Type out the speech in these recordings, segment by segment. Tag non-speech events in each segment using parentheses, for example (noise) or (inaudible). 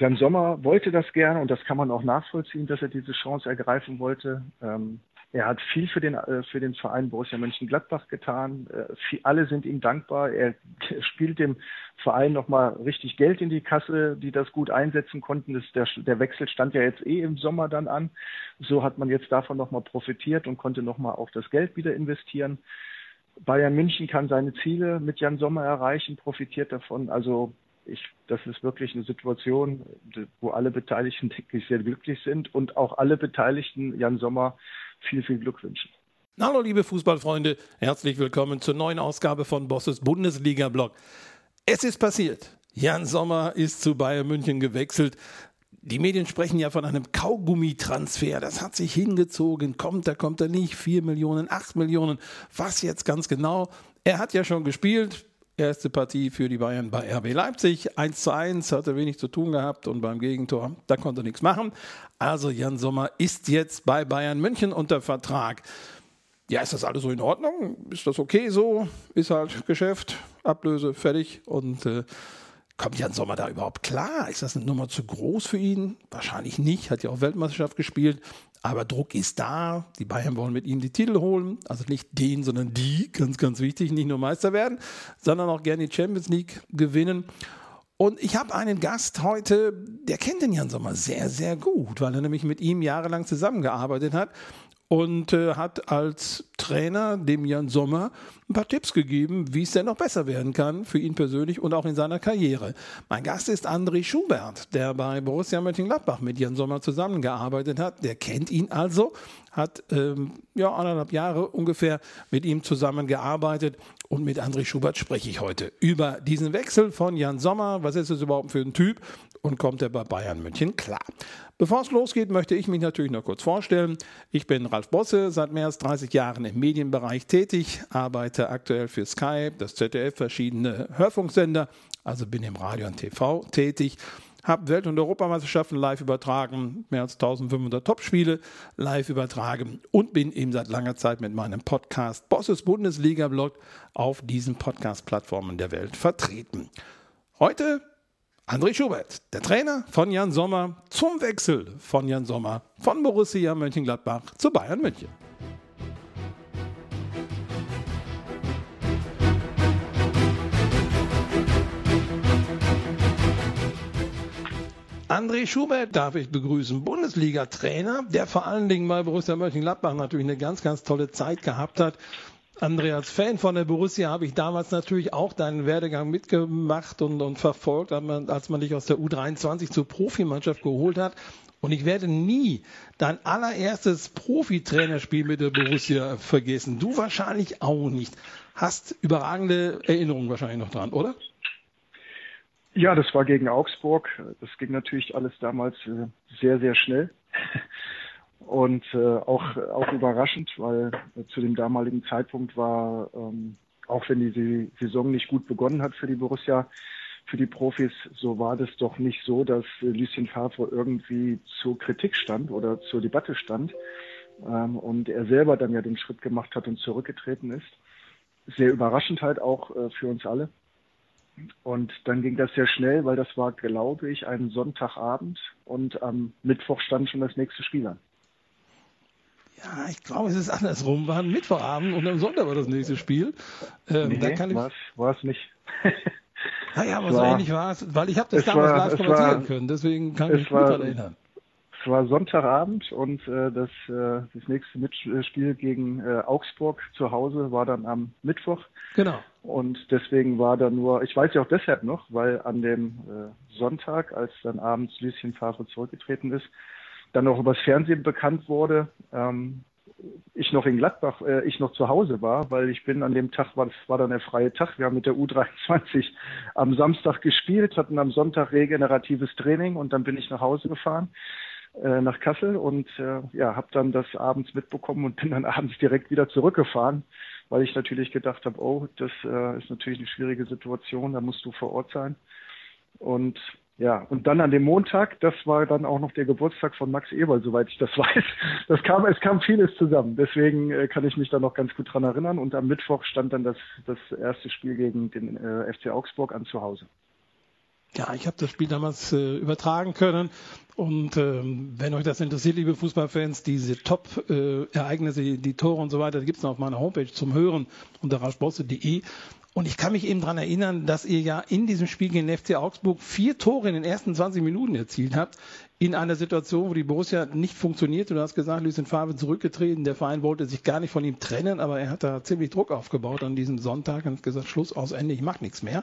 Jan Sommer wollte das gerne und das kann man auch nachvollziehen, dass er diese Chance ergreifen wollte. Ähm, er hat viel für den, äh, für den Verein Borussia Mönchengladbach getan. Äh, alle sind ihm dankbar. Er (laughs) spielt dem Verein nochmal richtig Geld in die Kasse, die das gut einsetzen konnten. Das, der, der Wechsel stand ja jetzt eh im Sommer dann an. So hat man jetzt davon nochmal profitiert und konnte nochmal auch das Geld wieder investieren. Bayern München kann seine Ziele mit Jan Sommer erreichen, profitiert davon. Also ich, das ist wirklich eine Situation, wo alle Beteiligten, (laughs) denke ich, sehr glücklich sind und auch alle Beteiligten Jan Sommer viel, viel Glück wünschen. Hallo liebe Fußballfreunde, herzlich willkommen zur neuen Ausgabe von Bosses Bundesliga-Blog. Es ist passiert. Jan Sommer ist zu Bayern München gewechselt. Die Medien sprechen ja von einem Kaugummitransfer. Das hat sich hingezogen. Kommt er, kommt er nicht? Vier Millionen, acht Millionen. Was jetzt ganz genau? Er hat ja schon gespielt. Erste Partie für die Bayern bei RB Leipzig. 1 zu 1, hatte wenig zu tun gehabt und beim Gegentor, da konnte er nichts machen. Also Jan Sommer ist jetzt bei Bayern München unter Vertrag. Ja, ist das alles so in Ordnung? Ist das okay so? Ist halt Geschäft, Ablöse, fertig und äh, Kommt Jan Sommer da überhaupt klar? Ist das eine Nummer zu groß für ihn? Wahrscheinlich nicht, hat ja auch Weltmeisterschaft gespielt. Aber Druck ist da. Die Bayern wollen mit ihm die Titel holen. Also nicht den, sondern die. Ganz, ganz wichtig. Nicht nur Meister werden, sondern auch gerne die Champions League gewinnen. Und ich habe einen Gast heute, der kennt den Jan Sommer sehr, sehr gut, weil er nämlich mit ihm jahrelang zusammengearbeitet hat und äh, hat als Trainer dem Jan Sommer ein paar Tipps gegeben, wie es denn noch besser werden kann für ihn persönlich und auch in seiner Karriere. Mein Gast ist André Schubert, der bei Borussia Mönchengladbach mit Jan Sommer zusammengearbeitet hat. Der kennt ihn also, hat ähm, ja anderthalb Jahre ungefähr mit ihm zusammengearbeitet und mit André Schubert spreche ich heute über diesen Wechsel von Jan Sommer. Was ist es überhaupt für ein Typ und kommt er bei Bayern München klar? Bevor es losgeht, möchte ich mich natürlich noch kurz vorstellen. Ich bin Ralf Bosse, seit mehr als 30 Jahren im Medienbereich tätig, arbeite aktuell für Sky, das ZDF, verschiedene Hörfunksender, also bin im Radio und TV tätig habe Welt- und Europameisterschaften live übertragen, mehr als 1500 Topspiele live übertragen und bin eben seit langer Zeit mit meinem Podcast Bosses Bundesliga Blog auf diesen Podcast-Plattformen der Welt vertreten. Heute André Schubert, der Trainer von Jan Sommer, zum Wechsel von Jan Sommer von Borussia Mönchengladbach zu Bayern München. André Schubert darf ich begrüßen, Bundesliga-Trainer, der vor allen Dingen bei Borussia Mönchengladbach natürlich eine ganz, ganz tolle Zeit gehabt hat André, als Fan von der Borussia habe ich damals natürlich auch deinen Werdegang mitgemacht und, und verfolgt, als man dich aus der U23 zur Profimannschaft geholt hat. Und ich werde nie dein allererstes Profitrainerspiel mit der Borussia vergessen. Du wahrscheinlich auch nicht. Hast überragende Erinnerungen wahrscheinlich noch dran, oder? Ja, das war gegen Augsburg. Das ging natürlich alles damals äh, sehr, sehr schnell. Und äh, auch, auch überraschend, weil äh, zu dem damaligen Zeitpunkt war, ähm, auch wenn die Saison nicht gut begonnen hat für die Borussia, für die Profis, so war das doch nicht so, dass äh, Lucien Favre irgendwie zur Kritik stand oder zur Debatte stand. Ähm, und er selber dann ja den Schritt gemacht hat und zurückgetreten ist. Sehr überraschend halt auch äh, für uns alle. Und dann ging das sehr schnell, weil das war, glaube ich, ein Sonntagabend und am Mittwoch stand schon das nächste Spiel an. Ja, ich glaube, es ist andersrum. War ein Mittwochabend und am Sonntag war das nächste Spiel. Ähm, nee, da kann ich... (laughs) war es nicht. naja, aber so ähnlich war es, weil ich habe das damals war, live kommentieren können, deswegen kann ich mich gut daran erinnern. Es war Sonntagabend und äh, das, äh, das nächste Mitspiel gegen äh, Augsburg zu Hause war dann am Mittwoch. Genau. Und deswegen war da nur, ich weiß ja auch deshalb noch, weil an dem äh, Sonntag, als dann abends Lucien Favre zurückgetreten ist, dann auch übers Fernsehen bekannt wurde. Ähm, ich noch in Gladbach, äh, ich noch zu Hause war, weil ich bin an dem Tag, war, das war dann der freie Tag, wir haben mit der U23 am Samstag gespielt, hatten am Sonntag regeneratives Training und dann bin ich nach Hause gefahren äh, nach Kassel und äh, ja, habe dann das abends mitbekommen und bin dann (laughs) abends direkt wieder zurückgefahren, weil ich natürlich gedacht habe, oh, das äh, ist natürlich eine schwierige Situation, da musst du vor Ort sein. Und ja, und dann an dem Montag, das war dann auch noch der Geburtstag von Max Eberl, soweit ich das (laughs) weiß. Das kam, es kam vieles zusammen. Deswegen äh, kann ich mich da noch ganz gut dran erinnern. Und am Mittwoch stand dann das, das erste Spiel gegen den äh, FC Augsburg an zu Hause. Ja, ich habe das Spiel damals äh, übertragen können. Und ähm, wenn euch das interessiert, liebe Fußballfans, diese Top-Ereignisse, äh, die Tore und so weiter, gibt es auf meiner Homepage zum Hören unter raschbosse.de. Und ich kann mich eben daran erinnern, dass ihr ja in diesem Spiel gegen den FC Augsburg vier Tore in den ersten 20 Minuten erzielt habt. In einer Situation, wo die Borussia nicht funktionierte. Du hast gesagt, Lucien Favre zurückgetreten. Der Verein wollte sich gar nicht von ihm trennen, aber er hat da ziemlich Druck aufgebaut an diesem Sonntag und hat gesagt, Schluss aus Ende, ich mach nichts mehr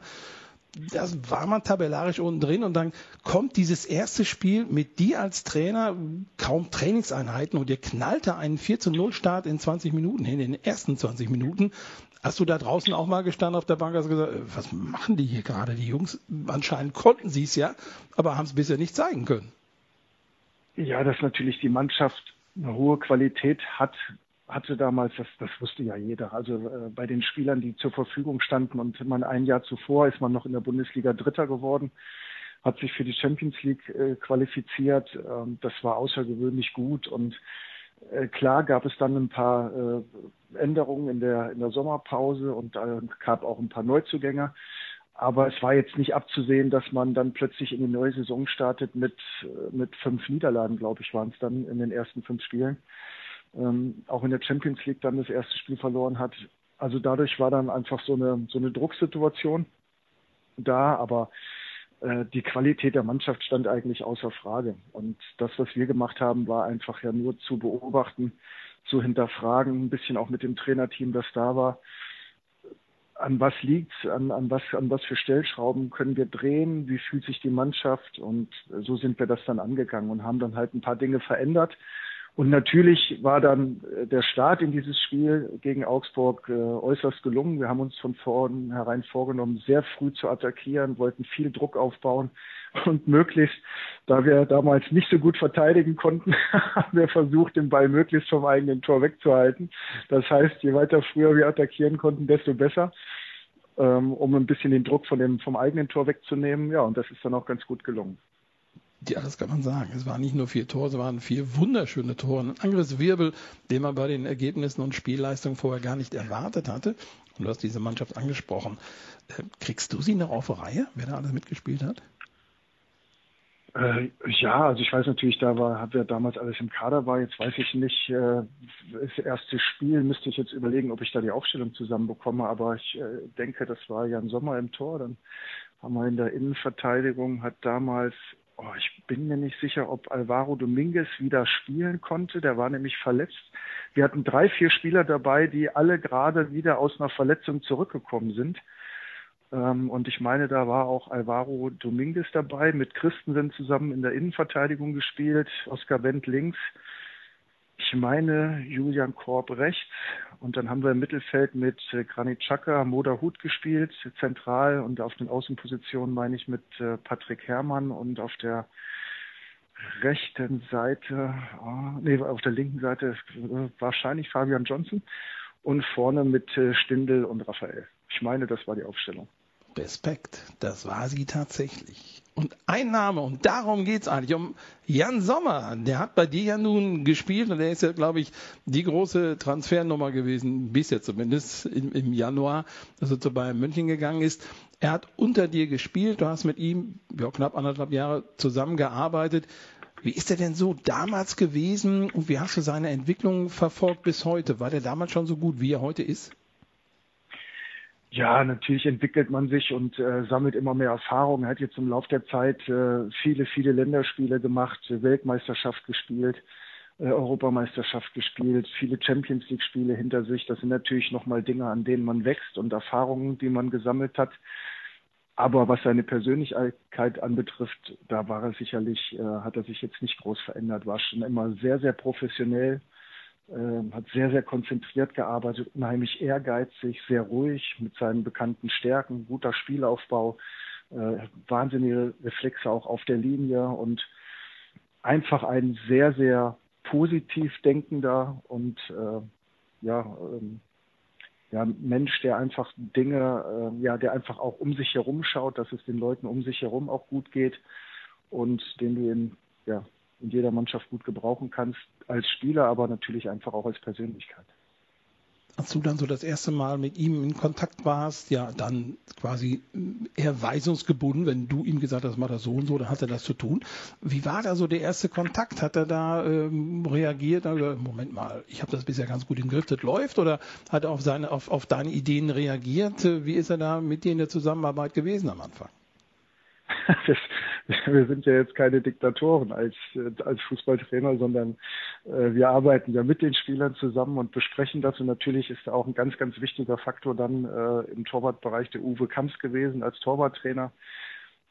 das war man tabellarisch unten drin und dann kommt dieses erste Spiel mit dir als Trainer, kaum Trainingseinheiten und ihr knallte einen 4 zu 0 Start in 20 Minuten hin, in den ersten 20 Minuten. Hast du da draußen auch mal gestanden auf der Bank und gesagt, äh, was machen die hier gerade? Die Jungs, anscheinend konnten sie es ja, aber haben es bisher nicht zeigen können. Ja, dass natürlich die Mannschaft eine hohe Qualität hat, hatte damals, das, das wusste ja jeder, also äh, bei den Spielern, die zur Verfügung standen und man ein Jahr zuvor ist man noch in der Bundesliga Dritter geworden, hat sich für die Champions League äh, qualifiziert. Ähm, das war außergewöhnlich gut und klar gab es dann ein paar äh, Änderungen in der, in der Sommerpause und äh, gab auch ein paar Neuzugänge. Aber es war jetzt nicht abzusehen, dass man dann plötzlich in die neue Saison startet mit, äh, mit fünf Niederlagen, glaube ich, waren es dann in den ersten fünf Spielen ähm, auch in der Champions League dann das erste Spiel verloren hat. Also dadurch war dann einfach so eine, so eine Drucksituation da, aber äh, die Qualität der Mannschaft stand eigentlich außer Frage. Und das, was wir gemacht haben, war einfach ja nur zu beobachten, zu hinterfragen, ein bisschen auch mit dem Trainerteam, das da war. An was liegt an, an was, an was für Stellschrauben können wir drehen? Wie fühlt sich die Mannschaft? Und so sind wir das dann angegangen und haben dann halt ein paar Dinge verändert und natürlich war dann äh, der Start in dieses Spiel gegen Augsburg äh, äußerst gelungen. Wir haben uns von vornherein vorgenommen, sehr früh zu attackieren, wollten viel Druck aufbauen und möglichst, da wir damals nicht so gut verteidigen konnten, (laughs) haben wir versucht, den Ball möglichst vom eigenen Tor wegzuhalten. Das heißt, je weiter früher wir attackieren konnten, desto besser, ähm, um ein bisschen den Druck von dem, vom eigenen Tor wegzunehmen. Ja, und das ist dann auch ganz gut gelungen. Ja, das kann man sagen. Es waren nicht nur vier Tore, es waren vier wunderschöne Tore. Ein Angriffswirbel, den man bei den Ergebnissen und Spielleistungen vorher gar nicht erwartet hatte. Und du hast diese Mannschaft angesprochen. Äh, kriegst du sie noch auf Reihe, wer da alles mitgespielt hat? Äh, ja, also ich weiß natürlich, da war, wer damals alles im Kader war. Jetzt weiß ich nicht, äh, das erste Spiel müsste ich jetzt überlegen, ob ich da die Aufstellung zusammenbekomme. Aber ich äh, denke, das war Jan Sommer im Tor. Dann haben wir in der Innenverteidigung hat damals oh, ich bin mir nicht sicher, ob Alvaro Dominguez wieder spielen konnte. Der war nämlich verletzt. Wir hatten drei, vier Spieler dabei, die alle gerade wieder aus einer Verletzung zurückgekommen sind. Ähm, und ich meine, da war auch Alvaro Dominguez dabei, mit Christensen zusammen in der Innenverteidigung gespielt, Oskar Wendt links ich meine, Julian Korb rechts. Und dann haben wir im Mittelfeld mit äh, Granit Xhaka, Moda Hut gespielt, zentral. Und auf den Außenpositionen meine ich mit äh, Patrick Herrmann und auf der rechten Seite, oh, nee, auf der linken Seite äh, wahrscheinlich Fabian Johnson und vorne mit Stindel und Raphael. Ich meine, das war die Aufstellung. Respekt, das war sie tatsächlich. Und ein Name, und darum geht es eigentlich, um Jan Sommer. Der hat bei dir ja nun gespielt und der ist ja, glaube ich, die große Transfernummer gewesen, bisher zumindest im, im Januar, dass er zu Bayern München gegangen ist. Er hat unter dir gespielt, du hast mit ihm ja, knapp anderthalb Jahre zusammengearbeitet. Wie ist er denn so damals gewesen und wie hast du seine Entwicklung verfolgt bis heute? War der damals schon so gut, wie er heute ist? Ja, natürlich entwickelt man sich und äh, sammelt immer mehr Erfahrung. Er hat jetzt im Laufe der Zeit äh, viele, viele Länderspiele gemacht, Weltmeisterschaft gespielt, äh, Europameisterschaft gespielt, viele Champions League Spiele hinter sich. Das sind natürlich nochmal Dinge, an denen man wächst und Erfahrungen, die man gesammelt hat. Aber was seine Persönlichkeit anbetrifft, da war er sicherlich, äh, hat er sich jetzt nicht groß verändert, war schon immer sehr, sehr professionell, äh, hat sehr, sehr konzentriert gearbeitet, unheimlich ehrgeizig, sehr ruhig mit seinen bekannten Stärken, guter Spielaufbau, äh, wahnsinnige Reflexe auch auf der Linie und einfach ein sehr, sehr positiv denkender und äh, ja, ähm, ja, Mensch, der einfach Dinge, äh, ja, der einfach auch um sich herum schaut, dass es den Leuten um sich herum auch gut geht und den du in, ja, in jeder Mannschaft gut gebrauchen kannst, als Spieler, aber natürlich einfach auch als Persönlichkeit. als du dann so das erste Mal mit ihm in Kontakt warst, ja, dann quasi eher weisungsgebunden, wenn du ihm gesagt hast, mach das so und so, dann hat er das zu tun. Wie war da so der erste Kontakt? Hat er da ähm, reagiert? Also, Moment mal, ich habe das bisher ganz gut im Griff, das läuft? Oder hat er auf, seine, auf, auf deine Ideen reagiert? Wie ist er da mit dir in der Zusammenarbeit gewesen am Anfang? Das, (laughs) (laughs) (laughs) wir sind ja jetzt keine Diktatoren als, als Fußballtrainer, sondern äh, wir arbeiten ja mit den Spielern zusammen und besprechen das. Und natürlich ist auch ein ganz, ganz wichtiger Faktor dann äh, im Torwartbereich der Uwe Kamps gewesen als Torwarttrainer.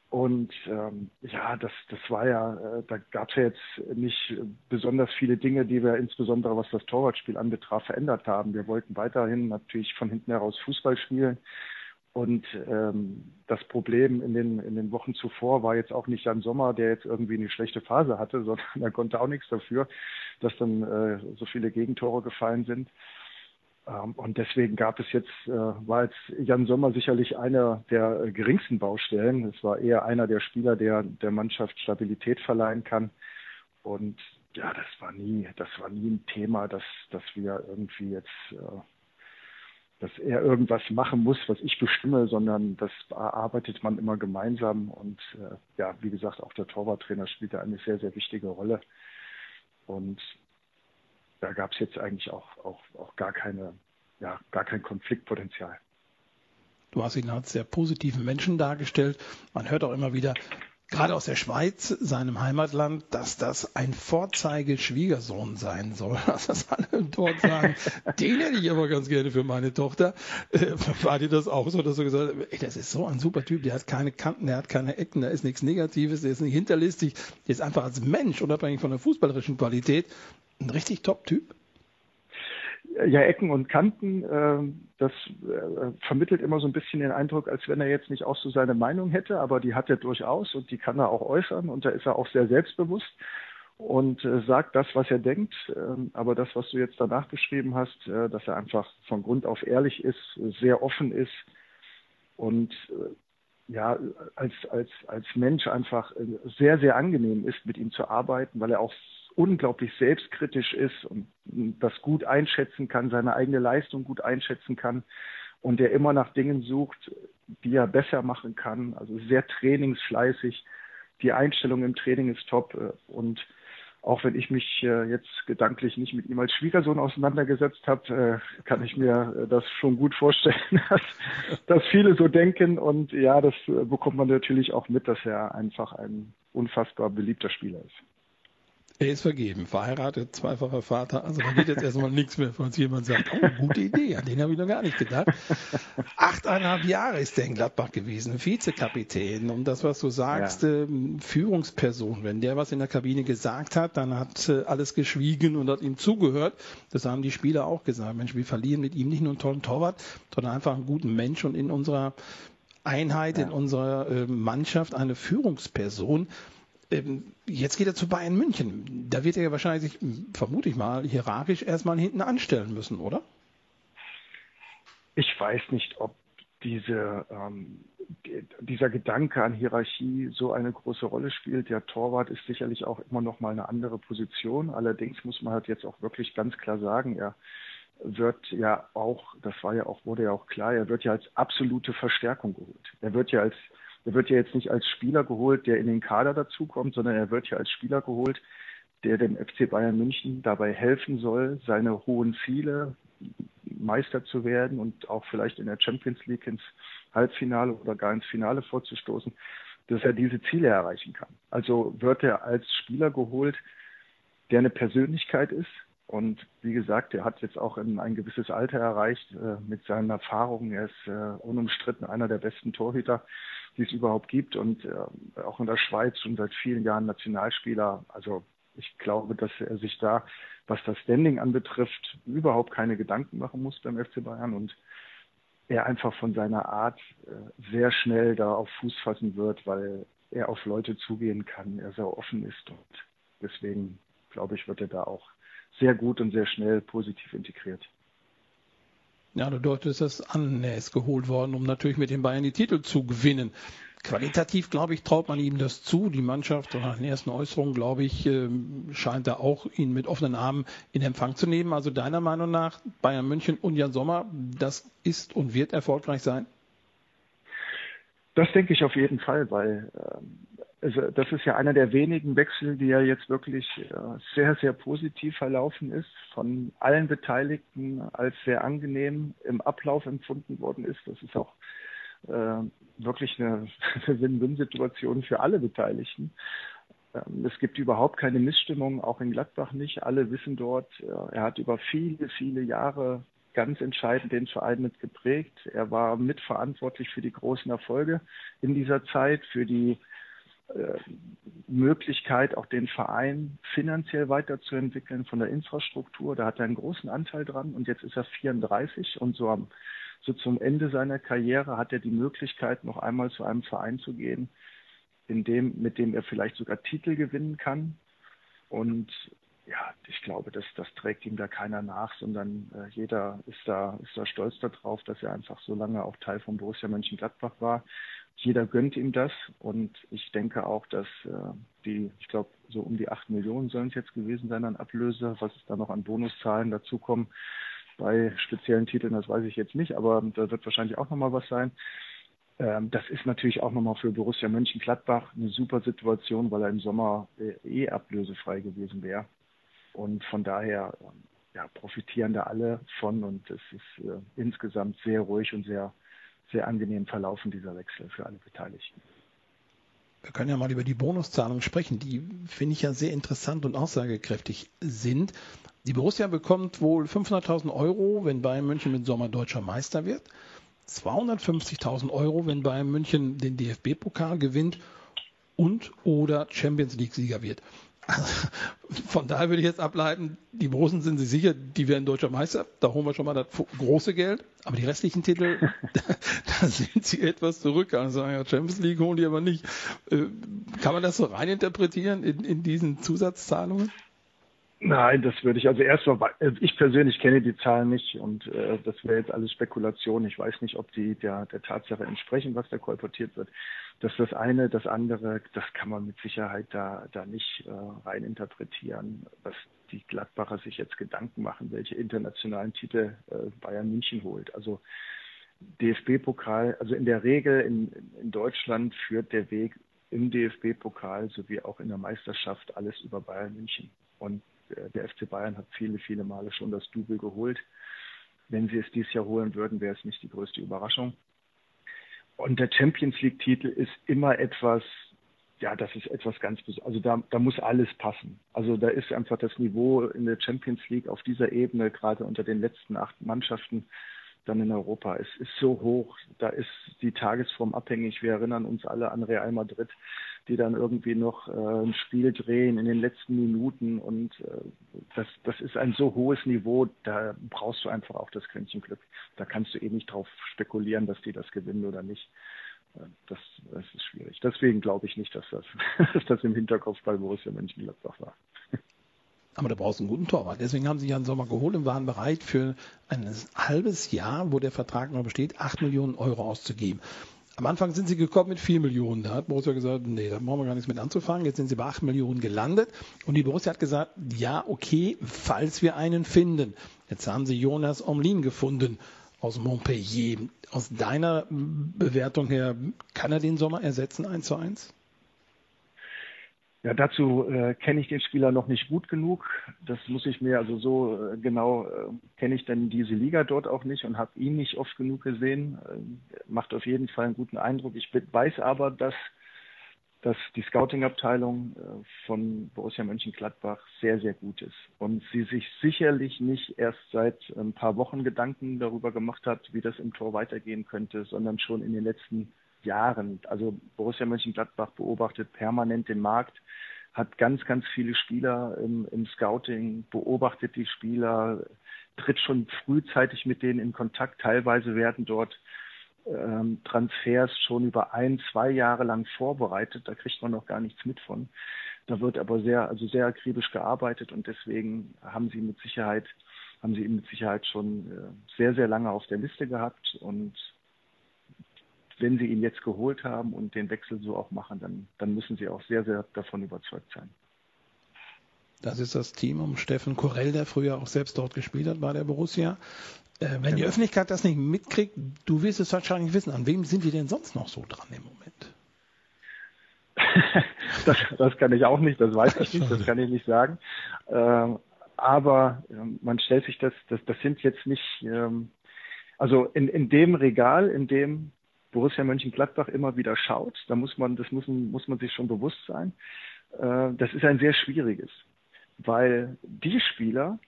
Und ähm, ja, das, das war ja, äh, da gab es ja jetzt nicht besonders viele Dinge, die wir insbesondere was das Torwartspiel anbetraf verändert haben. Wir wollten weiterhin natürlich von hinten heraus Fußball spielen. Und ähm, das Problem in den, in den Wochen zuvor war jetzt auch nicht Jan Sommer, der jetzt irgendwie eine schlechte Phase hatte, (laughs) sondern er konnte auch nichts dafür, dass dann äh, so viele Gegentore gefallen sind. Ähm, und deswegen gab es jetzt, äh, war jetzt Jan Sommer sicherlich einer der äh, geringsten Baustellen. Es war eher einer der Spieler, der der Mannschaft Stabilität verleihen kann. Und ja, das war nie, das war nie ein Thema, dass, dass wir irgendwie jetzt äh, dass er irgendwas machen muss, was ich bestimme, sondern das erarbeitet man immer gemeinsam. Und äh, ja, wie gesagt, auch der Torwarttrainer spielt da eine sehr, sehr wichtige Rolle. Und da gab es jetzt eigentlich auch, auch, auch gar keine, ja, gar kein Konfliktpotenzial. Du hast ihn als sehr positiven Menschen dargestellt. Man hört auch immer wieder, gerade aus der Schweiz, seinem Heimatland, dass das ein Vorzeigeschwiegersohn sein soll. (laughs) Also dass alle dort sagen, (laughs) den hätte ich aber ganz gerne für meine Tochter. Äh, war dir das auch so, dass du gesagt hast, ey, das ist so ein super Typ, der hat keine Kanten, der hat keine Ecken, da ist nichts Negatives, der ist nicht hinterlistig, der ist einfach als Mensch, unabhängig von der fußballerischen Qualität, ein richtig Top-Typ? Ja, Ecken und Kanten, äh, das äh, vermittelt immer so ein bisschen den Eindruck, als wenn er jetzt nicht auch so seine Meinung hätte, aber die hat er durchaus und die kann er auch äußern und da ist er auch sehr selbstbewusst und äh, sagt das, was er denkt. Ähm, aber das, was du jetzt danach beschrieben hast, äh, dass er einfach von Grund auf ehrlich ist, sehr offen ist und äh, ja, als, als, als Mensch einfach äh, sehr, sehr angenehm ist, mit ihm zu arbeiten, weil er auch unglaublich selbstkritisch ist und das gut einschätzen kann, seine eigene Leistung gut einschätzen kann und der immer nach Dingen sucht, die er besser machen kann. Also sehr trainingsfleißig. Die Einstellung im Training ist top und auch wenn ich mich äh, jetzt gedanklich nicht mit ihm als Schwiegersohn auseinandergesetzt habe, äh, kann ich mir das schon gut vorstellen, (laughs) dass, dass viele so denken. Und ja, das äh, bekommt man natürlich auch mit, dass er einfach ein unfassbar beliebter Spieler ist. Er ist vergeben, verheiratet, zweifacher Vater. Also da geht jetzt erstmal nichts mehr, falls jemand sagt, oh, gute Idee, an den habe ich noch gar nicht gedacht. Achteinhalb Jahre ist der in Gladbach gewesen, Vizekapitän. Und das, was du sagst, ja. äh, Führungsperson. Wenn der was in der Kabine gesagt hat, dann hat äh, alles geschwiegen und hat ihm zugehört. Das haben die Spieler auch gesagt. Mensch, wir verlieren mit ihm nicht nur einen tollen Torwart, sondern einfach einen guten Mensch und in unserer Einheit, ja. in unserer äh, Mannschaft eine Führungsperson. Ähm, jetzt geht er zu Bayern München. Da wird er ja wahrscheinlich, vermute ich mal, hierarchisch erstmal hinten anstellen müssen, oder? Ich weiß nicht, ob diese, ähm, dieser Gedanke an Hierarchie so eine große Rolle spielt. Der Torwart ist sicherlich auch immer noch mal eine andere Position. Allerdings muss man halt jetzt auch wirklich ganz klar sagen, er wird ja auch, das war ja auch, wurde ja auch klar, er wird ja als absolute Verstärkung geholt. Er wird ja als er wird ja jetzt nicht als Spieler geholt, der in den Kader dazukommt, sondern er wird ja als Spieler geholt, der dem FC Bayern München dabei helfen soll, seine hohen Ziele, Meister zu werden und auch vielleicht in der Champions League ins Halbfinale oder gar ins Finale vorzustoßen, dass er diese Ziele erreichen kann. Also wird er als Spieler geholt, der eine Persönlichkeit ist. Und wie gesagt, er hat jetzt auch ein, gewisses Alter erreicht äh, mit seinen Erfahrungen. Er ist äh, unumstritten einer der besten Torhüter die es überhaupt gibt und äh, auch in der Schweiz schon seit vielen Jahren Nationalspieler. Also ich glaube, dass er sich da, was das Standing anbetrifft, überhaupt keine Gedanken machen muss beim FC Bayern und er einfach von seiner Art äh, sehr schnell da auf Fuß fassen wird, weil er auf Leute zugehen kann, er sehr offen ist und deswegen glaube ich, wird er da auch sehr gut und sehr schnell positiv integriert. Ja, du deutest das an, er ist geholt worden, um natürlich mit den Bayern die Titel zu gewinnen. Qualitativ, glaube ich, traut man ihm das zu. Die Mannschaft, nach den ersten Äußerungen, glaube ich, ähm, scheint da auch ihn mit offenen Armen in Empfang zu nehmen. Also deiner Meinung nach, Bayern München und Jan Sommer, das ist und wird erfolgreich sein? Das denke ich auf jeden Fall, weil ähm, also das ist ja einer der wenigen Wechsel, die ja jetzt wirklich äh, sehr, sehr positiv verlaufen ist, von allen Beteiligten als sehr angenehm im Ablauf empfunden worden ist. Das ist auch äh, wirklich (laughs) eine Win-Win-Situation für alle Beteiligten. Ähm, es gibt überhaupt keine Missstimmung, auch in Gladbach nicht. Alle wissen dort, äh, er hat über viele, viele Jahre ganz entscheidend den Verein mit geprägt. Er war mitverantwortlich für die großen Erfolge in dieser Zeit, für die Möglichkeit, auch den Verein finanziell weiterzuentwickeln von der Infrastruktur. Da hat er einen großen Anteil dran und jetzt ist er 34 und so am so zum Ende seiner Karriere hat er die Möglichkeit, noch einmal zu einem Verein zu gehen, in dem, mit dem er vielleicht sogar Titel gewinnen kann. Und ja, ich glaube, das, das trägt ihm da keiner nach, sondern äh, jeder ist da, ist da stolz darauf, dass er einfach so lange auch Teil von Borussia Mönchengladbach war. Jeder gönnt ihm das und ich denke auch, dass äh, die, ich glaube, so um die acht Millionen sollen es jetzt gewesen sein an Ablöse, was es da noch an Bonuszahlen dazukommen, bei speziellen Titeln, das weiß ich jetzt nicht, aber da wird wahrscheinlich auch nochmal was sein. Ähm, das ist natürlich auch nochmal für Borussia Mönchengladbach eine super Situation, weil er im Sommer äh, eh ablösefrei gewesen wäre. Und von daher ähm, ja, profitieren da alle von und es ist äh, insgesamt sehr ruhig und sehr, sehr angenehm verlaufen, dieser Wechsel für alle Beteiligten. Wir können ja mal über die Bonuszahlungen sprechen, die finde ich ja sehr interessant und aussagekräftig sind. Die Borussia bekommt wohl 500.000 Euro, wenn Bayern München mit Sommer deutscher Meister wird. 250.000 Euro, wenn Bayern München den DFB-Pokal gewinnt und oder Champions League-Sieger wird. Von daher würde ich jetzt ableiten, die Borussen sind sich sicher, die werden deutscher Meister. Da holen wir schon mal das große Geld. Aber die restlichen Titel, (laughs) da, da sind sie etwas zurück. Also ja, Champions League holen die aber nicht. Äh, kann man das so reininterpretieren in, in diesen Zusatzzahlungen? Nein, das würde ich, also erstmal, äh, ich persönlich kenne die Zahlen nicht und äh, das wäre jetzt alles Spekulation. Ich weiß nicht, ob die der, der Tatsache entsprechen, was da kolportiert wird. Dass das eine, das andere, das kann man mit Sicherheit da, da nicht äh, rein interpretieren, was die Gladbacher sich jetzt Gedanken machen, welche internationalen Titel äh, Bayern München holt. Also DFB-Pokal, also in der Regel in, in Deutschland führt der Weg im DFB-Pokal sowie auch in der Meisterschaft alles über Bayern München. Und der FC Bayern hat viele, viele Male schon das Double geholt. Wenn sie es dieses Jahr holen würden, wäre es nicht die größte Überraschung. Und der Champions League-Titel ist immer etwas, ja, das ist etwas ganz Besonderes. Also da, da muss alles passen. Also da ist einfach das Niveau in der Champions League auf dieser Ebene, gerade unter den letzten acht Mannschaften, dann in Europa. Es ist so hoch, da ist die Tagesform abhängig. Wir erinnern uns alle an Real Madrid, die dann irgendwie noch äh, ein Spiel drehen in den letzten Minuten und äh, das, das ist ein so hohes Niveau, da brauchst du einfach auch das Quäntchen Glück. Da kannst du eh nicht drauf spekulieren, dass die das gewinnen oder nicht. Äh, das, das ist schwierig. Deswegen glaube ich nicht, dass das, (laughs) dass das im Hinterkopf bei Borussia Mönchengladbach war. Aber da brauchst du einen guten Torwart. Deswegen haben sie Jan Sommer geholt und waren bereit, für ein halbes Jahr, wo der Vertrag noch besteht, 8 Millionen Euro auszugeben. Am Anfang sind sie gekommen mit 4 Millionen. Da hat Borussia gesagt, nee, da brauchen wir gar nichts mit anzufangen. Jetzt sind sie bei 8 Millionen gelandet. Und die Borussia hat gesagt, ja, okay, falls wir einen finden. Jetzt haben sie Jonas Omlin gefunden aus Montpellier. Aus deiner Bewertung her, kann er den Sommer ersetzen, 1 zu 1? Ja, dazu äh, kenne ich den Spieler noch nicht gut genug. Das muss ich mir, also so äh, genau äh, kenne ich dann diese Liga dort auch nicht und habe ihn nicht oft genug gesehen. Äh, macht auf jeden Fall einen guten Eindruck. Ich weiß aber, dass, dass die Scouting-Abteilung äh, von Borussia Mönchengladbach sehr, sehr gut ist und sie sich sicherlich nicht erst seit ein paar Wochen Gedanken darüber gemacht hat, wie das im Tor weitergehen könnte, sondern schon in den letzten Jahren. Also Borussia Mönchengladbach beobachtet permanent den Markt, hat ganz, ganz viele Spieler im, im Scouting, beobachtet die Spieler, tritt schon frühzeitig mit denen in Kontakt. Teilweise werden dort ähm, Transfers schon über ein, zwei Jahre lang vorbereitet. Da kriegt man noch gar nichts mit von. Da wird aber sehr, also sehr akribisch gearbeitet und deswegen haben sie mit Sicherheit, haben sie ihn mit Sicherheit schon äh, sehr, sehr lange auf der Liste gehabt und wenn sie ihn jetzt geholt haben und den Wechsel so auch machen, dann, dann müssen sie auch sehr, sehr davon überzeugt sein. Das ist das Team um Steffen Korell, der früher auch selbst dort gespielt hat bei der Borussia. Äh, wenn genau. die Öffentlichkeit das nicht mitkriegt, du wirst es wahrscheinlich wissen. An wem sind die denn sonst noch so dran im Moment? (laughs) das, das, kann ich auch nicht, das weiß ich nicht, das kann ich nicht sagen. Ähm, aber ähm, man stellt sich das, das, das sind jetzt nicht, ähm, also in, in dem Regal, in dem Borussia Mönchengladbach immer wieder schaut, da muss man, das muss, muss man sich schon bewusst sein. Äh, das ist ein sehr schwieriges, weil die Spieler,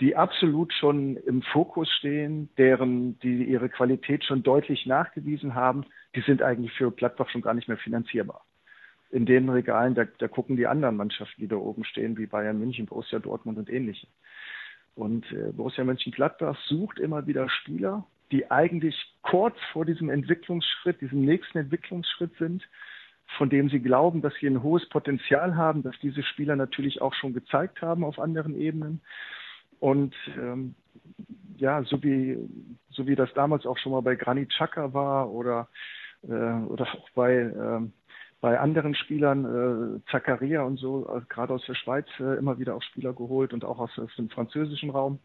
die absolut schon im Fokus stehen, deren, die ihre Qualität schon deutlich nachgewiesen haben, die sind eigentlich für Gladbach schon gar nicht mehr finanzierbar in den Regalen, da, da gucken die anderen Mannschaften, die da oben stehen, wie Bayern München, Borussia Dortmund und ähnliche. Und äh, Borussia Mönchengladbach sucht immer wieder Spieler, die eigentlich kurz vor diesem Entwicklungsschritt, diesem nächsten Entwicklungsschritt sind, von dem sie glauben, dass sie ein hohes Potenzial haben, dass diese Spieler natürlich auch schon gezeigt haben auf anderen Ebenen. Und ähm, ja, so wie, so wie das damals auch schon mal bei Granit Xhaka war oder, äh, oder auch bei ähm, bei anderen Spielern, äh, Zakaria und so, äh, gerade aus der Schweiz, äh, immer wieder auch Spieler geholt und auch aus, aus, dem französischen Raum.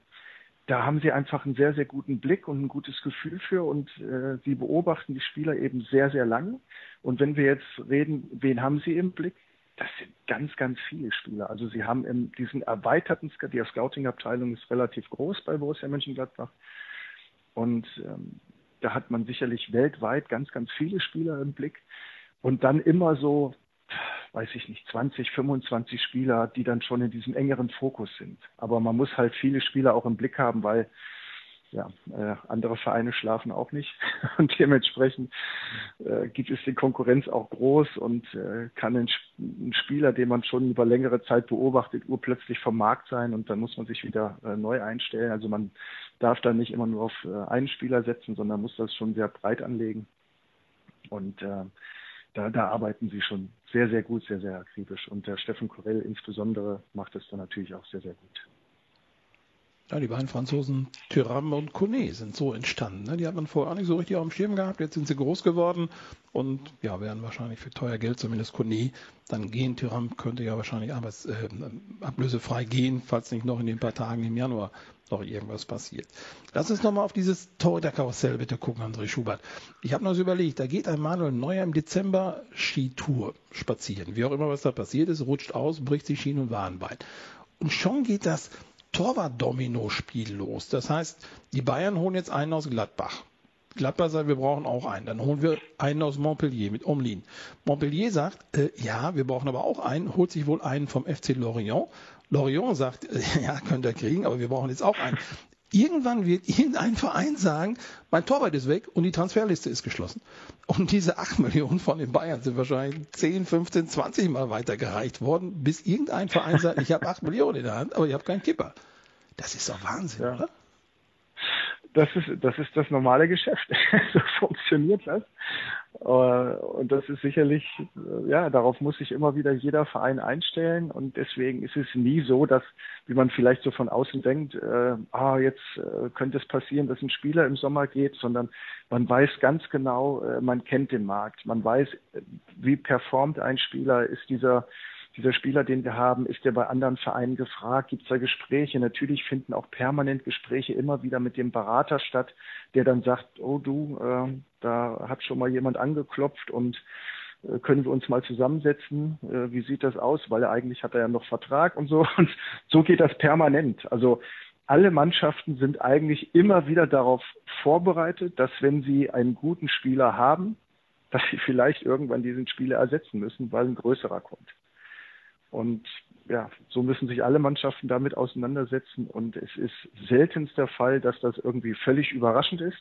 Da haben sie einfach einen sehr, sehr guten Blick und ein gutes Gefühl für und äh, sie beobachten die Spieler eben sehr, sehr lange. Und wenn wir jetzt reden, wen haben sie im Blick? Das sind ganz, ganz viele Spieler. Also sie haben in diesen erweiterten, die Scouting-Abteilung ist relativ groß bei Borussia Mönchengladbach. Und ähm, da hat man sicherlich weltweit ganz, ganz viele Spieler im Blick und dann immer so, weiß ich nicht, 20, 25 Spieler, die dann schon in diesem engeren Fokus sind. Aber man muss halt viele Spieler auch im Blick haben, weil ja, äh, andere Vereine schlafen auch nicht (laughs) und dementsprechend äh, gibt es die Konkurrenz auch groß und äh, kann ein, ein, Spieler, den man schon über längere Zeit beobachtet, urplötzlich vom Markt sein und dann muss man sich wieder äh, neu einstellen. Also man darf da nicht immer nur auf äh, einen Spieler setzen, sondern muss das schon sehr breit anlegen und äh, da, da arbeiten sie schon sehr, sehr gut, sehr, sehr akribisch. Und der Steffen Corell insbesondere macht es dann natürlich auch sehr, sehr gut. Ja, die beiden Franzosen Thuram und Kone sind so entstanden. Ne? Die hat man vorher auch nicht so richtig auf dem Schirm gehabt. Jetzt sind sie groß geworden und ja, werden wahrscheinlich für teuer Geld, zumindest Kone, dann gehen. Thuram könnte ja wahrscheinlich arbeits, äh, ablösefrei gehen, falls nicht noch in den paar Tagen im Januar noch irgendwas passiert. Lass uns nochmal auf dieses Torhüter-Karussell bitte gucken, André Schubert. Ich habe noch so überlegt, da geht ein Manuel Neuer im Dezember Skitour spazieren. Wie auch immer was da passiert ist, rutscht aus, bricht sich Schien- und Wadenbein. Und schon geht das Torwart-Domino-Spiel los. Das heißt, die Bayern holen jetzt einen aus Gladbach. Gladbach sagt, wir brauchen auch einen. Dann holen wir einen aus Montpellier mit Omlin. Montpellier sagt, äh, ja, wir brauchen aber auch einen, holt sich wohl einen vom FC Lorient. Lorient sagt, äh, (laughs) ja, könnt ihr kriegen, aber wir brauchen jetzt auch einen. Irgendwann wird irgendein Verein sagen, mein Torwart ist weg und die Transferliste ist geschlossen. Und diese 8 Millionen von den Bayern sind wahrscheinlich 10, 15, 20 Mal weitergereicht worden, bis irgendein Verein sagt, ich habe 8 Millionen in der Hand, aber ich habe keinen Kipper. Das ist doch Wahnsinn, ja. oder? Das ist, das ist das normale Geschäft. (laughs) so funktioniert das. Äh, und das ist sicherlich, äh, ja, darauf muss sich immer wieder jeder Verein einstellen. Und deswegen ist es nie so, dass, wie man vielleicht so von außen denkt, äh, ah, jetzt äh, könnte es passieren, dass ein Spieler im Sommer geht, sondern man weiß ganz genau, äh, man kennt den Markt. Man weiß, wie performt ein Spieler, ist dieser dieser Spieler, den wir haben, ist der bei anderen Vereinen gefragt? Gibt es da Gespräche? Natürlich finden auch permanent Gespräche immer wieder mit dem Berater statt, der dann sagt, oh du, äh, da hat schon mal jemand angeklopft und äh, können wir uns mal zusammensetzen? Äh, wie sieht das aus? Weil er eigentlich hat er ja noch Vertrag und so. (laughs) Und so geht das permanent. Also alle Mannschaften sind eigentlich immer wieder darauf vorbereitet, dass wenn sie einen guten Spieler haben, dass sie vielleicht irgendwann diesen Spieler ersetzen müssen, weil ein größerer kommt. Und ja, so müssen sich alle Mannschaften damit auseinandersetzen. Und es ist seltenst der Fall, dass das irgendwie völlig überraschend ist.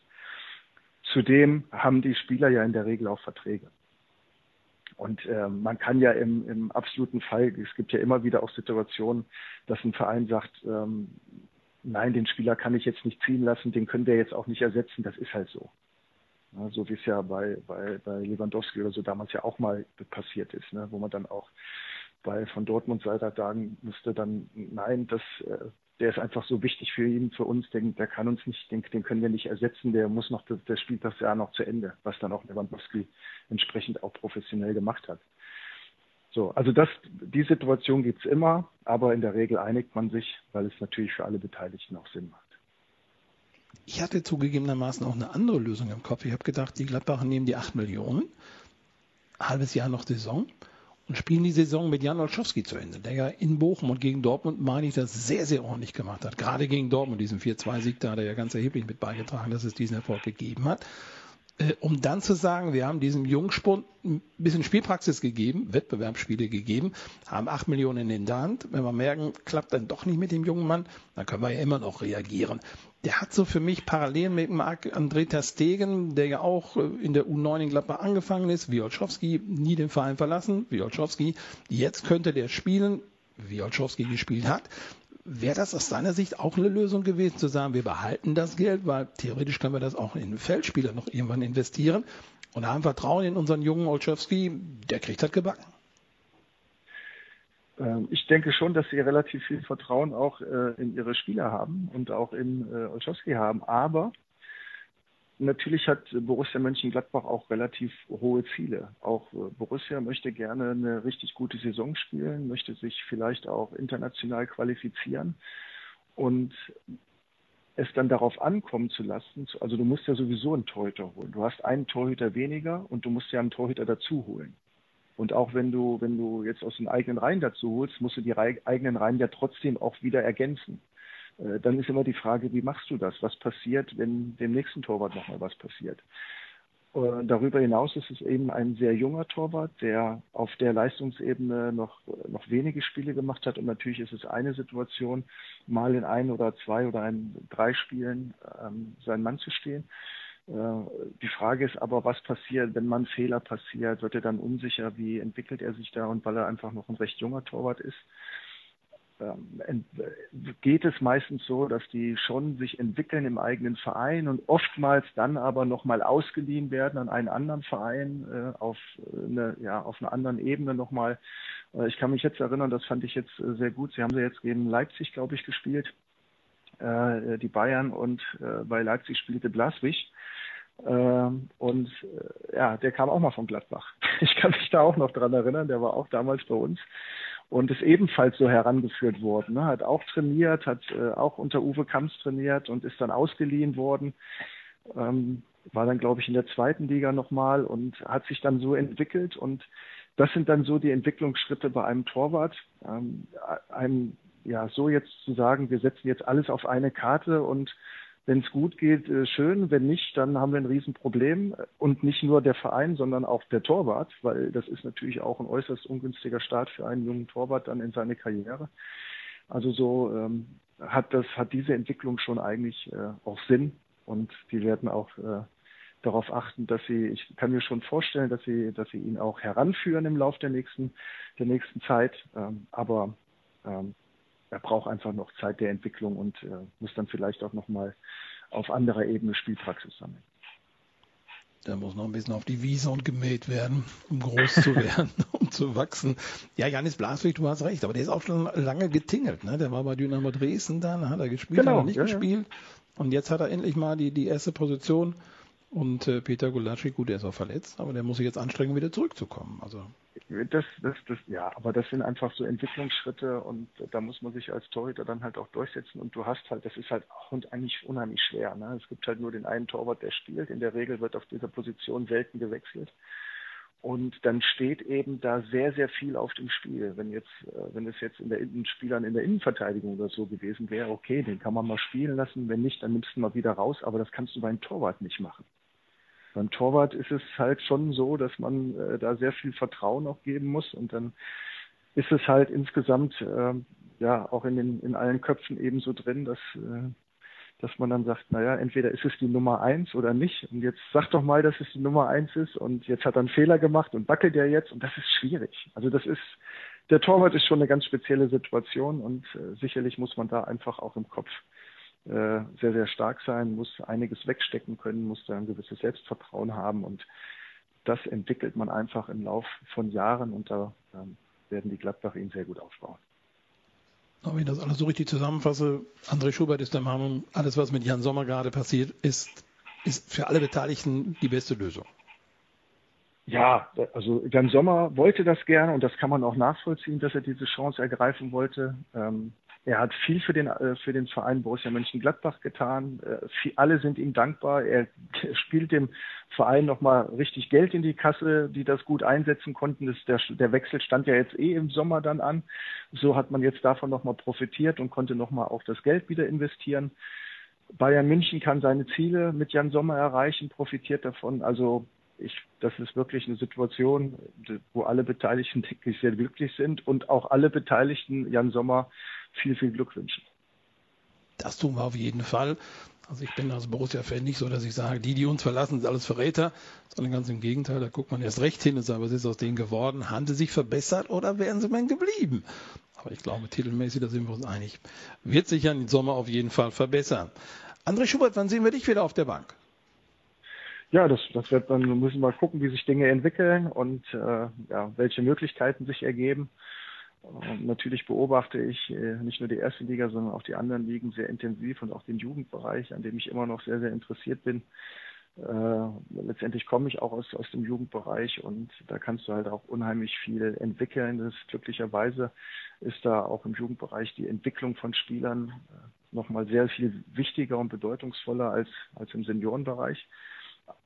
Zudem haben die Spieler ja in der Regel auch Verträge. Und äh, man kann ja im, im absoluten Fall, es gibt ja immer wieder auch Situationen, dass ein Verein sagt, ähm, nein, den Spieler kann ich jetzt nicht ziehen lassen, den können wir jetzt auch nicht ersetzen, das ist halt so. Ja, so wie es ja bei, bei, bei Lewandowski oder so damals ja auch mal passiert ist, ne, wo man dann auch bei von Dortmund Seite sagen musste dann, nein, das, äh, der ist einfach so wichtig für ihn, für uns, den, der kann uns nicht, den, den können wir nicht ersetzen, der muss noch, der spielt das Jahr noch zu Ende, was dann auch Lewandowski entsprechend auch professionell gemacht hat. So, also das, die Situation gibt's immer, aber in der Regel einigt man sich, weil es natürlich für alle Beteiligten auch Sinn macht. Ich hatte zugegebenermaßen auch eine andere Lösung im Kopf. Ich habe gedacht, die Gladbacher nehmen die 8 Millionen, halbes Jahr noch Saison und spielen die Saison mit Jan Olszowski zu Ende, der ja in Bochum und gegen Dortmund, meine ich, das sehr, sehr ordentlich gemacht hat. Gerade gegen Dortmund, diesen 4-2-Sieg, da hat er ja ganz erheblich mit beigetragen, dass es diesen Erfolg gegeben hat. Äh, um dann zu sagen, wir haben diesem Jungspund ein bisschen Spielpraxis gegeben, Wettbewerbsspiele gegeben, haben 8 Millionen in der Hand. Wenn wir merken, klappt dann doch nicht mit dem jungen Mann, dann können wir ja immer noch reagieren. Der hat so für mich parallel mit Marc André Terstegen, der ja auch äh, in der U9 in Gladbach angefangen ist, Wiolczowski nie den Verein verlassen. Wiolczowski, jetzt könnte der spielen, Wiolczowski gespielt hat. Wäre das aus seiner Sicht auch eine Lösung gewesen, zu sagen, wir behalten das Geld, weil theoretisch können wir das auch in Feldspieler noch irgendwann investieren und haben Vertrauen in unseren jungen Olszewski, der kriegt das gebacken. Ähm, ich denke schon, dass sie relativ viel Vertrauen auch äh, in ihre Spieler haben und auch in äh, Olszewski haben. Aber Natürlich hat Borussia Mönchengladbach auch relativ hohe Ziele. Auch äh, Borussia möchte gerne eine richtig gute Saison spielen, möchte sich vielleicht auch international qualifizieren und es dann darauf ankommen zu lassen. Also du musst ja sowieso einen Torhüter holen. Du hast einen Torhüter weniger und du musst ja einen Torhüter dazu holen. Und auch wenn du, wenn du jetzt aus den eigenen Reihen dazu holst, musst du die eigenen Reihen ja trotzdem auch wieder ergänzen. Äh, dann ist immer die Frage, wie machst du das? Was passiert, wenn dem nächsten Torwart nochmal was passiert? Darüber hinaus ist es eben ein sehr junger Torwart, der auf der Leistungsebene noch, noch wenige Spiele gemacht hat. Und natürlich ist es eine Situation, mal in ein oder zwei oder in drei Spielen ähm, sein Mann zu stehen. Äh, die Frage ist aber, was passiert, wenn man Fehler passiert? Wird er dann unsicher? Wie entwickelt er sich da? Und weil er einfach noch ein recht junger Torwart ist, geht es meistens so, dass die schon sich entwickeln im eigenen Verein und oftmals dann aber nochmal ausgeliehen werden an einen anderen Verein äh, auf eine, ja, auf einer anderen Ebene nochmal. Äh, ich kann mich jetzt erinnern, das fand ich jetzt äh, sehr gut. Sie haben sie jetzt gegen Leipzig, glaube ich, gespielt, äh, die Bayern und äh, bei Leipzig spielte Blaswig. Ähm, und äh, ja, der kam auch mal von Gladbach. (laughs) Ich kann mich da auch noch dran erinnern, der war auch damals bei uns und ist ebenfalls so herangeführt worden. Ne? Hat auch trainiert, hat äh, auch unter Uwe Kamps trainiert und ist dann ausgeliehen worden. Ähm, war dann, glaube ich, in der zweiten Liga nochmal und hat sich dann so entwickelt. Und das sind dann so die Entwicklungsschritte bei einem Torwart. Ähm, einem, ja, so jetzt zu sagen, wir setzen jetzt alles auf eine Karte und wenn es gut geht, äh, schön. Wenn nicht, dann haben wir ein Riesenproblem. Und nicht nur der Verein, sondern auch der Torwart, weil das ist natürlich auch ein äußerst ungünstiger Start für einen jungen Torwart dann in seine Karriere. Also so ähm, hat das, hat diese Entwicklung schon eigentlich äh, auch Sinn und die werden auch äh, darauf achten, dass sie, ich kann mir schon vorstellen, dass sie, dass sie ihn auch heranführen im Laufe der nächsten, der nächsten Zeit. Ähm, aber ähm, er braucht einfach noch Zeit der Entwicklung und äh, muss dann vielleicht auch nochmal auf anderer Ebene Spielpraxis sammeln. Der muss noch ein bisschen auf die Wiese und gemäht werden, um groß zu werden, (laughs) um zu wachsen. Ja, Janis Blaswig, du hast recht, aber der ist auch schon lange getingelt. Ne? Der war bei Dynamo Dresden dann, hat er gespielt, genau, hat er nicht ja, gespielt. Ja. Und jetzt hat er endlich mal die, die erste Position. Und äh, Peter Gulacsi, gut, der ist auch verletzt, aber der muss sich jetzt anstrengen, wieder zurückzukommen. Also das, das, das, ja, aber das sind einfach so Entwicklungsschritte und da muss man sich als Torhüter dann halt auch durchsetzen und du hast halt, das ist halt auch eigentlich unheimlich schwer. Ne? Es gibt halt nur den einen Torwart, der spielt. In der Regel wird auf dieser Position selten gewechselt. Und dann steht eben da sehr, sehr viel auf dem Spiel. Wenn jetzt, äh, wenn es jetzt in der Spielern in der Innenverteidigung oder so gewesen wäre, okay, den kann man mal spielen lassen. Wenn nicht, dann nimmst du mal wieder raus. Aber das kannst du beim Torwart nicht machen. Beim Torwart ist es halt schon so, dass man äh, da sehr viel Vertrauen auch geben muss und dann ist es halt insgesamt äh, ja auch in den in allen Köpfen eben so drin, dass äh, dass man dann sagt, naja, entweder ist es die Nummer eins oder nicht. Und jetzt sag doch mal, dass es die Nummer eins ist und jetzt hat er einen Fehler gemacht und wackelt er jetzt und das ist schwierig. Also das ist, der Torwart ist schon eine ganz spezielle Situation und äh, sicherlich muss man da einfach auch im Kopf äh, sehr, sehr stark sein, muss einiges wegstecken können, muss da ein gewisses Selbstvertrauen haben und das entwickelt man einfach im Lauf von Jahren und da ähm, werden die Gladbach ihn sehr gut aufbauen. wenn ich das alles so richtig zusammenfasse, André Schubert ist der Meinung, alles, was mit Jan Sommer gerade passiert, ist, ist für alle Beteiligten die beste Lösung. Ja, also Jan Sommer wollte das gerne und das kann man auch nachvollziehen, dass er diese Chance ergreifen wollte. Ähm, er hat viel für den, äh, für den Verein Borussia Mönchengladbach getan. Äh, alle sind ihm dankbar. Er (laughs) spielt dem Verein nochmal richtig Geld in die Kasse, die das gut einsetzen konnten. Das, der, der Wechsel stand ja jetzt eh im Sommer dann an. So hat man jetzt davon nochmal profitiert und konnte nochmal auch das Geld wieder investieren. Bayern München kann seine Ziele mit Jan Sommer erreichen, profitiert davon. Also ich, das ist wirklich eine Situation, wo alle Beteiligten, (laughs) denke ich, sehr glücklich sind und auch alle Beteiligten Jan Sommer viel, viel Glück wünschen. Das tun wir auf jeden Fall. Also ich bin als Borussia-Fan nicht so, dass ich sage, die, die uns verlassen, sind alles Verräter, sondern ganz im Gegenteil, da guckt man erst recht hin und sagt, was ist aus denen geworden? Haben sie sich verbessert oder wären sie mal geblieben? Aber ich glaube, titelmäßig, da sind wir uns einig, wird sich ja im Sommer auf jeden Fall verbessern. André Schubert, wann sehen wir dich wieder auf der Bank? Ja, das, das wird dann, müssen mal gucken, wie sich Dinge entwickeln und äh, ja, welche Möglichkeiten sich ergeben. Und natürlich beobachte ich äh, nicht nur die erste Liga, sondern auch die anderen Ligen sehr intensiv und auch den Jugendbereich, an dem ich immer noch sehr, sehr interessiert bin. Äh, letztendlich komme ich auch aus, aus dem Jugendbereich und da kannst du halt auch unheimlich viel entwickeln. Das glücklicherweise ist da auch im Jugendbereich die Entwicklung von Spielern äh, nochmal sehr viel wichtiger und bedeutungsvoller als, als im Seniorenbereich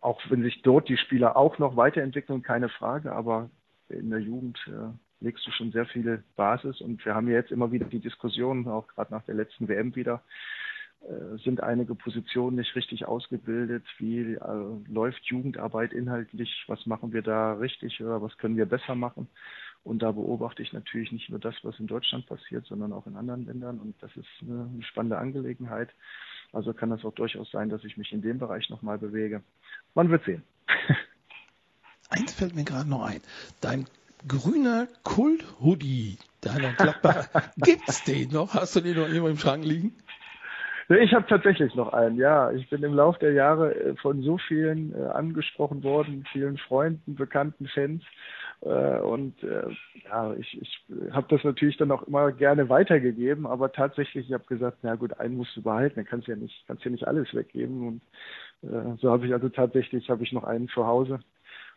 auch wenn sich dort die Spieler auch noch weiterentwickeln, keine Frage, aber in der Jugend äh, legst du schon sehr viele Basis und wir haben ja jetzt immer wieder die Diskussion, auch gerade nach der letzten WM wieder, äh, sind einige Positionen nicht richtig ausgebildet, wie äh, läuft Jugendarbeit inhaltlich, was machen wir da richtig oder was können wir besser machen. Und da beobachte ich natürlich nicht nur das, was in Deutschland passiert, sondern auch in anderen Ländern. Und das ist eine, eine spannende Angelegenheit. Also kann es auch durchaus sein, dass ich mich in dem Bereich nochmal bewege. Man wird sehen. (laughs) Eins fällt mir gerade noch ein. Dein grüner Kult-Hoodie deiner Gladbach, (laughs) gibt's den noch? Hast du den noch irgendwo im Schrank liegen? Ich habe tatsächlich noch einen, ja. Ich bin im Laufe der Jahre äh, von so vielen äh, angesprochen worden, vielen Freunden, bekannten Fans. Äh, und äh, ja, ich, ich habe das natürlich dann auch immer gerne weitergegeben, aber tatsächlich, ich habe gesagt, na gut, einen musst du behalten, dann kannst du ja nicht, kannst ja nicht alles weggeben. Und äh, so habe ich also tatsächlich, habe ich noch einen zu Hause.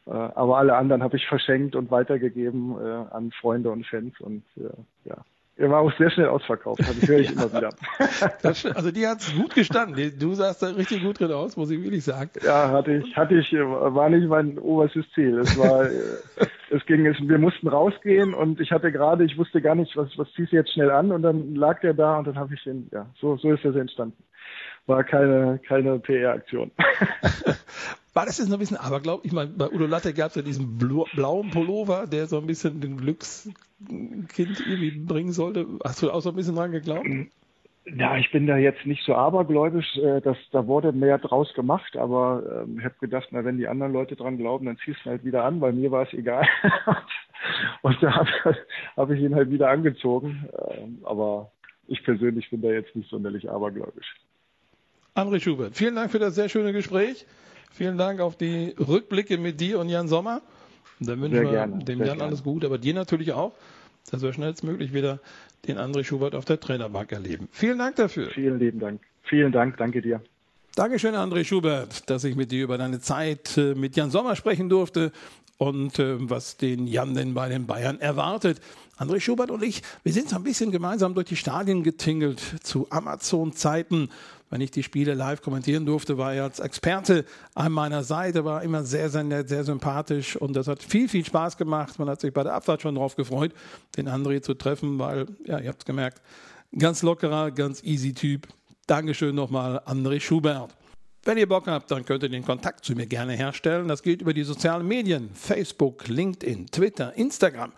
Äh, aber alle anderen habe ich verschenkt und weitergegeben äh, an Freunde und Fans und äh, ja, er war auch sehr schnell ausverkauft, das höre ich (laughs) ja, immer wieder. Das, also die hat es gut gestanden. Du sahst da richtig gut drin aus, muss ich wirklich sagen. Ja, hatte ich, hatte ich, war nicht mein oberstes Ziel. Es war, (laughs) es ging, es, wir mussten rausgehen und ich hatte gerade, ich wusste gar nicht, was, was ziehst du jetzt schnell an und dann lag der da und dann habe ich den, ja, so, so ist das entstanden. War keine, keine PR-Aktion. (laughs) War das jetzt noch ein bisschen Aberglaub? Ich meine, bei Udo Latte gab es ja diesen blauen Pullover, der so ein bisschen den Glückskind irgendwie bringen sollte. Hast du auch so ein bisschen dran geglaubt? Ja, ich bin da jetzt nicht so abergläubisch. Äh, das, da wurde mehr draus gemacht, aber ähm, ich habe gedacht, na, wenn die anderen Leute dran glauben, dann ziehst du halt wieder an. Bei mir war es egal. (laughs) Und da habe hab ich ihn halt wieder angezogen. Ähm, aber ich persönlich bin da jetzt nicht sonderlich abergläubisch. André Schubert, vielen Dank für das sehr schöne Gespräch. Vielen Dank auf die Rückblicke mit dir und Jan Sommer. dann wünschen wir gerne, dem Jan gerne. alles gut, aber dir natürlich auch, dass wir schnellstmöglich wieder den André Schubert auf der Trainerbank erleben. Vielen Dank dafür. Vielen lieben Dank. Vielen Dank, danke dir. Dankeschön, André Schubert, dass ich mit dir über deine Zeit äh, mit Jan Sommer sprechen durfte und äh, was den Jan denn bei den Bayern erwartet. André Schubert und ich, wir sind so ein bisschen gemeinsam durch die Stadien getingelt zu Amazon-Zeiten wenn ich die Spiele live kommentieren durfte, war er als Experte an meiner Seite, war immer sehr, sehr nett, sehr sympathisch und das hat viel, viel Spaß gemacht. Man hat sich bei der Abfahrt schon darauf gefreut, den André zu treffen, weil, ja, ihr habt es gemerkt, ganz lockerer, ganz easy Typ. Dankeschön nochmal, André Schubert. Wenn ihr Bock habt, dann könnt ihr den Kontakt zu mir gerne herstellen. Das geht über die sozialen Medien, Facebook, LinkedIn, Twitter, Instagram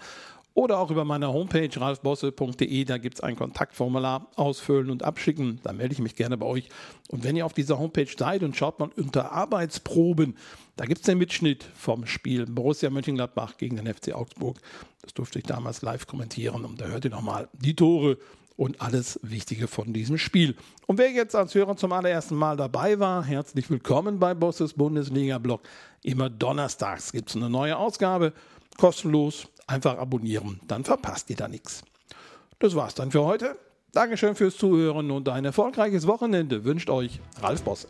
oder auch über meine Homepage ralfbosse.de. Da gibt es ein Kontaktformular ausfüllen und abschicken. Da melde ich mich gerne bei euch. Und wenn ihr auf dieser Homepage seid und schaut mal unter Arbeitsproben, da gibt es den Mitschnitt vom Spiel Borussia Mönchengladbach gegen den FC Augsburg. Das durfte ich damals live kommentieren und da hört ihr nochmal die Tore und alles Wichtige von diesem Spiel. Und wer jetzt als Hörer zum allerersten Mal dabei war, herzlich willkommen bei Bosses Bundesliga-Blog. Immer donnerstags gibt es eine neue Ausgabe, kostenlos Einfach abonnieren, dann verpasst ihr da nichts. Das war's dann für heute. Dankeschön fürs Zuhören und ein erfolgreiches Wochenende wünscht euch Ralf Bosse.